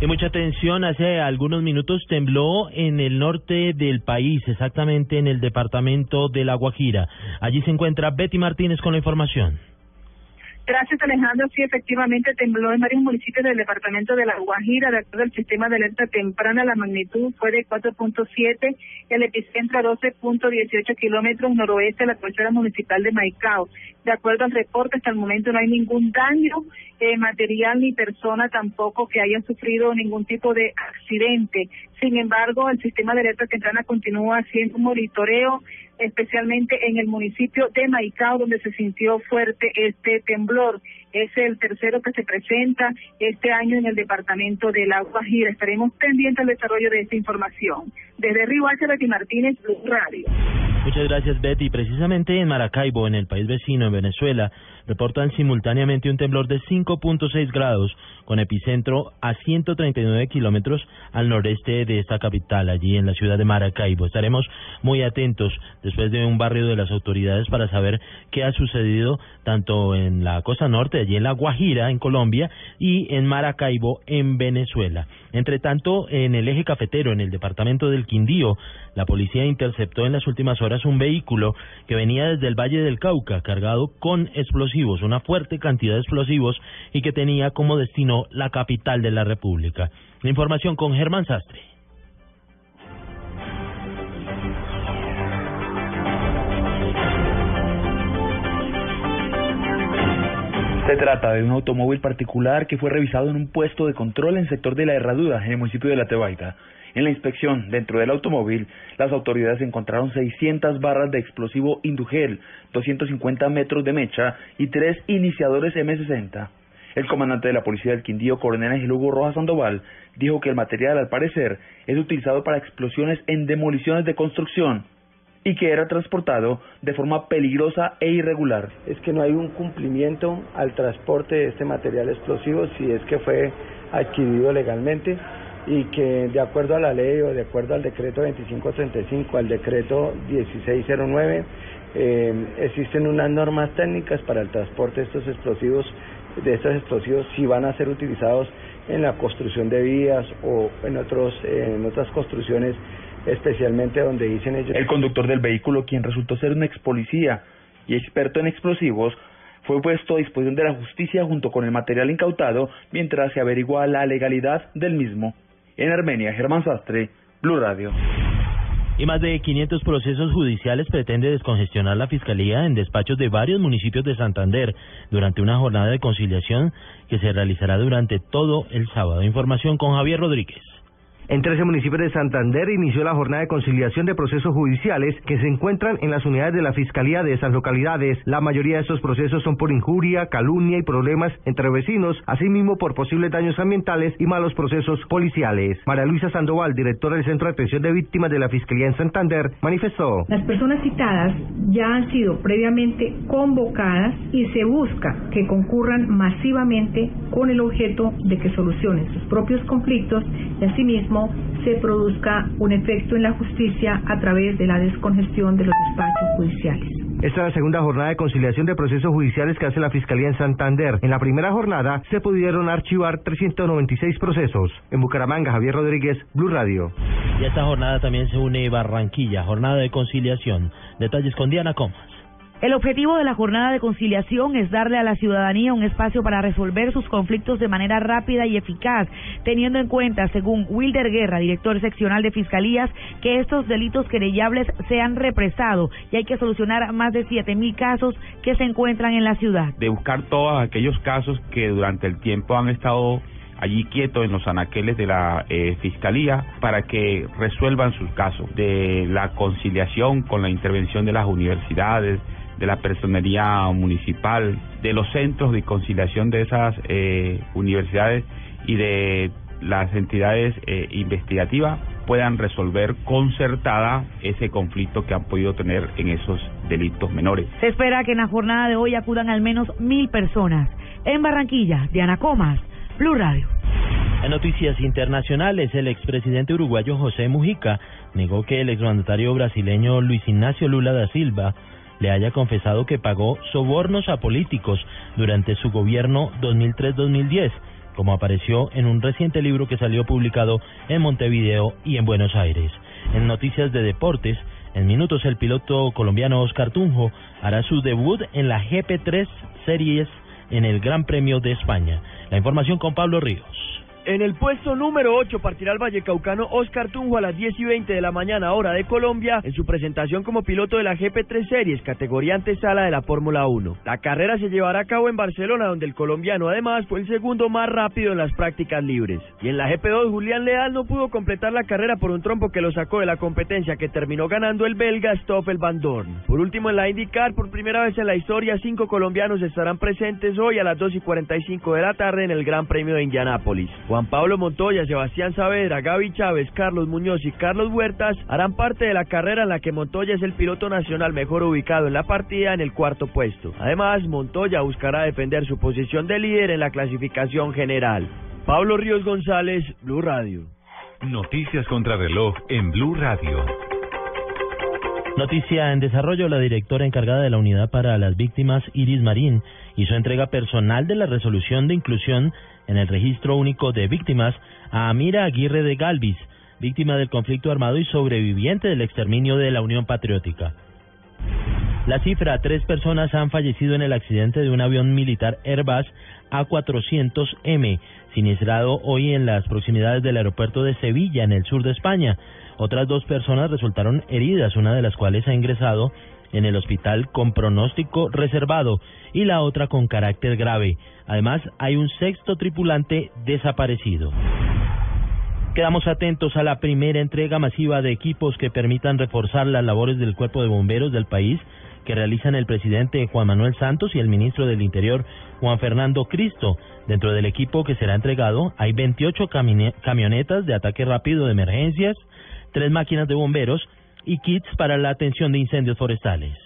Y mucha atención, hace algunos minutos tembló en el norte del país, exactamente en el departamento de La Guajira. Allí se encuentra Betty Martínez con la información. Gracias, Alejandro. Sí, efectivamente tembló en varios municipios del departamento de La Guajira. De acuerdo al sistema de alerta temprana, la magnitud fue de 4.7, el epicentro a 12.18 kilómetros noroeste de la cabecera municipal de Maicao. De acuerdo al reporte, hasta el momento no hay ningún daño eh, material ni persona tampoco que haya sufrido ningún tipo de accidente. Sin embargo, el sistema de temprana continúa haciendo un monitoreo especialmente en el municipio de Maicao, donde se sintió fuerte este temblor. Es el tercero que se presenta este año en el departamento de La Guajira. Estaremos pendientes del desarrollo de esta información. Desde Río H. Martínez, Blue Radio. Muchas gracias, Betty. Precisamente en Maracaibo, en el país vecino, en Venezuela, reportan simultáneamente un temblor de 5.6 grados con epicentro a 139 kilómetros al noreste de esta capital, allí en la ciudad de Maracaibo. Estaremos muy atentos después de un barrio de las autoridades para saber qué ha sucedido tanto en la costa norte, allí en La Guajira, en Colombia, y en Maracaibo, en Venezuela. Entre tanto, en el eje cafetero, en el departamento del Quindío, la policía interceptó en las últimas horas un vehículo que venía desde el Valle del Cauca cargado con explosivos, una fuerte cantidad de explosivos y que tenía como destino la capital de la República. La información con Germán Sastre. Se trata de un automóvil particular que fue revisado en un puesto de control en el sector de la Herradura, en el municipio de La Tebaida. En la inspección dentro del automóvil, las autoridades encontraron 600 barras de explosivo Indugel, 250 metros de mecha y tres iniciadores M60. El comandante de la policía del Quindío, coronel Ángel Hugo Rojas Sandoval, dijo que el material, al parecer, es utilizado para explosiones en demoliciones de construcción y que era transportado de forma peligrosa e irregular. Es que no hay un cumplimiento al transporte de este material explosivo si es que fue adquirido legalmente y que de acuerdo a la ley o de acuerdo al decreto 2535, al decreto 1609, eh, existen unas normas técnicas para el transporte de estos explosivos, de estos explosivos si van a ser utilizados en la construcción de vías o en otros en otras construcciones especialmente donde dicen ellos. El conductor del vehículo, quien resultó ser un ex policía y experto en explosivos, fue puesto a disposición de la justicia junto con el material incautado mientras se averigua la legalidad del mismo. En Armenia, Germán Sastre, Blue Radio. Y más de 500 procesos judiciales pretende descongestionar la Fiscalía en despachos de varios municipios de Santander durante una jornada de conciliación que se realizará durante todo el sábado. Información con Javier Rodríguez. En 13 municipios de Santander inició la jornada de conciliación de procesos judiciales que se encuentran en las unidades de la Fiscalía de esas localidades. La mayoría de estos procesos son por injuria, calumnia y problemas entre vecinos, asimismo por posibles daños ambientales y malos procesos policiales. María Luisa Sandoval, directora del Centro de Atención de Víctimas de la Fiscalía en Santander, manifestó. Las personas citadas ya han sido previamente convocadas y se busca que concurran masivamente con el objeto de que solucionen sus propios conflictos y asimismo se produzca un efecto en la justicia a través de la descongestión de los despachos judiciales. Esta es la segunda jornada de conciliación de procesos judiciales que hace la Fiscalía en Santander. En la primera jornada se pudieron archivar 396 procesos. En Bucaramanga, Javier Rodríguez, Blue Radio. Y a esta jornada también se une Barranquilla, jornada de conciliación. Detalles con Diana Comas. El objetivo de la jornada de conciliación es darle a la ciudadanía un espacio para resolver sus conflictos de manera rápida y eficaz, teniendo en cuenta, según Wilder Guerra, director seccional de Fiscalías, que estos delitos querellables se han represado y hay que solucionar más de 7.000 casos que se encuentran en la ciudad. De buscar todos aquellos casos que durante el tiempo han estado allí quietos en los anaqueles de la eh, Fiscalía para que resuelvan sus casos, de la conciliación con la intervención de las universidades, de la personería municipal, de los centros de conciliación de esas eh, universidades y de las entidades eh, investigativas puedan resolver concertada ese conflicto que han podido tener en esos delitos menores. Se espera que en la jornada de hoy acudan al menos mil personas. En Barranquilla, Diana Comas, Blue Radio. En noticias internacionales, el expresidente uruguayo José Mujica negó que el exmandatario brasileño Luis Ignacio Lula da Silva le haya confesado que pagó sobornos a políticos durante su gobierno 2003-2010. como apareció en un reciente libro que salió publicado en Montevideo y en Buenos Aires. En noticias de deportes, en minutos el piloto colombiano Oscar Tunjo hará su debut en la GP3 Series en el Gran Premio de España. La información con Pablo Ríos. En el puesto número 8 partirá el vallecaucano Oscar Tunjo a las 10 y 20 de la mañana hora de Colombia en su presentación como piloto de la GP3 Series, categoría antesala de la Fórmula 1. La carrera se llevará a cabo en Barcelona, donde el colombiano además fue el segundo más rápido en las prácticas libres. Y en la GP2 Julián Leal no pudo completar la carrera por un trompo que lo sacó de la competencia que terminó ganando el belga Stoffel Van Dorn. Por último en la IndyCar, por primera vez en la historia, cinco colombianos estarán presentes hoy a las 2 y 45 de la tarde en el Gran Premio de Indianápolis. Juan Pablo Montoya, Sebastián Saavedra, Gaby Chávez, Carlos Muñoz y Carlos Huertas harán parte de la carrera en la que Montoya es el piloto nacional mejor ubicado en la partida en el cuarto puesto. Además, Montoya buscará defender su posición de líder en la clasificación general. Pablo Ríos González, Blue Radio. Noticias contra reloj en Blue Radio. Noticia en desarrollo, la directora encargada de la unidad para las víctimas, Iris Marín, hizo entrega personal de la resolución de inclusión en el registro único de víctimas a Amira Aguirre de Galvis, víctima del conflicto armado y sobreviviente del exterminio de la Unión Patriótica. La cifra, tres personas han fallecido en el accidente de un avión militar Airbus A400M, siniestrado hoy en las proximidades del aeropuerto de Sevilla, en el sur de España. Otras dos personas resultaron heridas, una de las cuales ha ingresado en el hospital con pronóstico reservado y la otra con carácter grave. Además, hay un sexto tripulante desaparecido. Quedamos atentos a la primera entrega masiva de equipos que permitan reforzar las labores del cuerpo de bomberos del país que realizan el presidente Juan Manuel Santos y el ministro del Interior Juan Fernando Cristo. Dentro del equipo que será entregado hay 28 camionetas de ataque rápido de emergencias, tres máquinas de bomberos y kits para la atención de incendios forestales.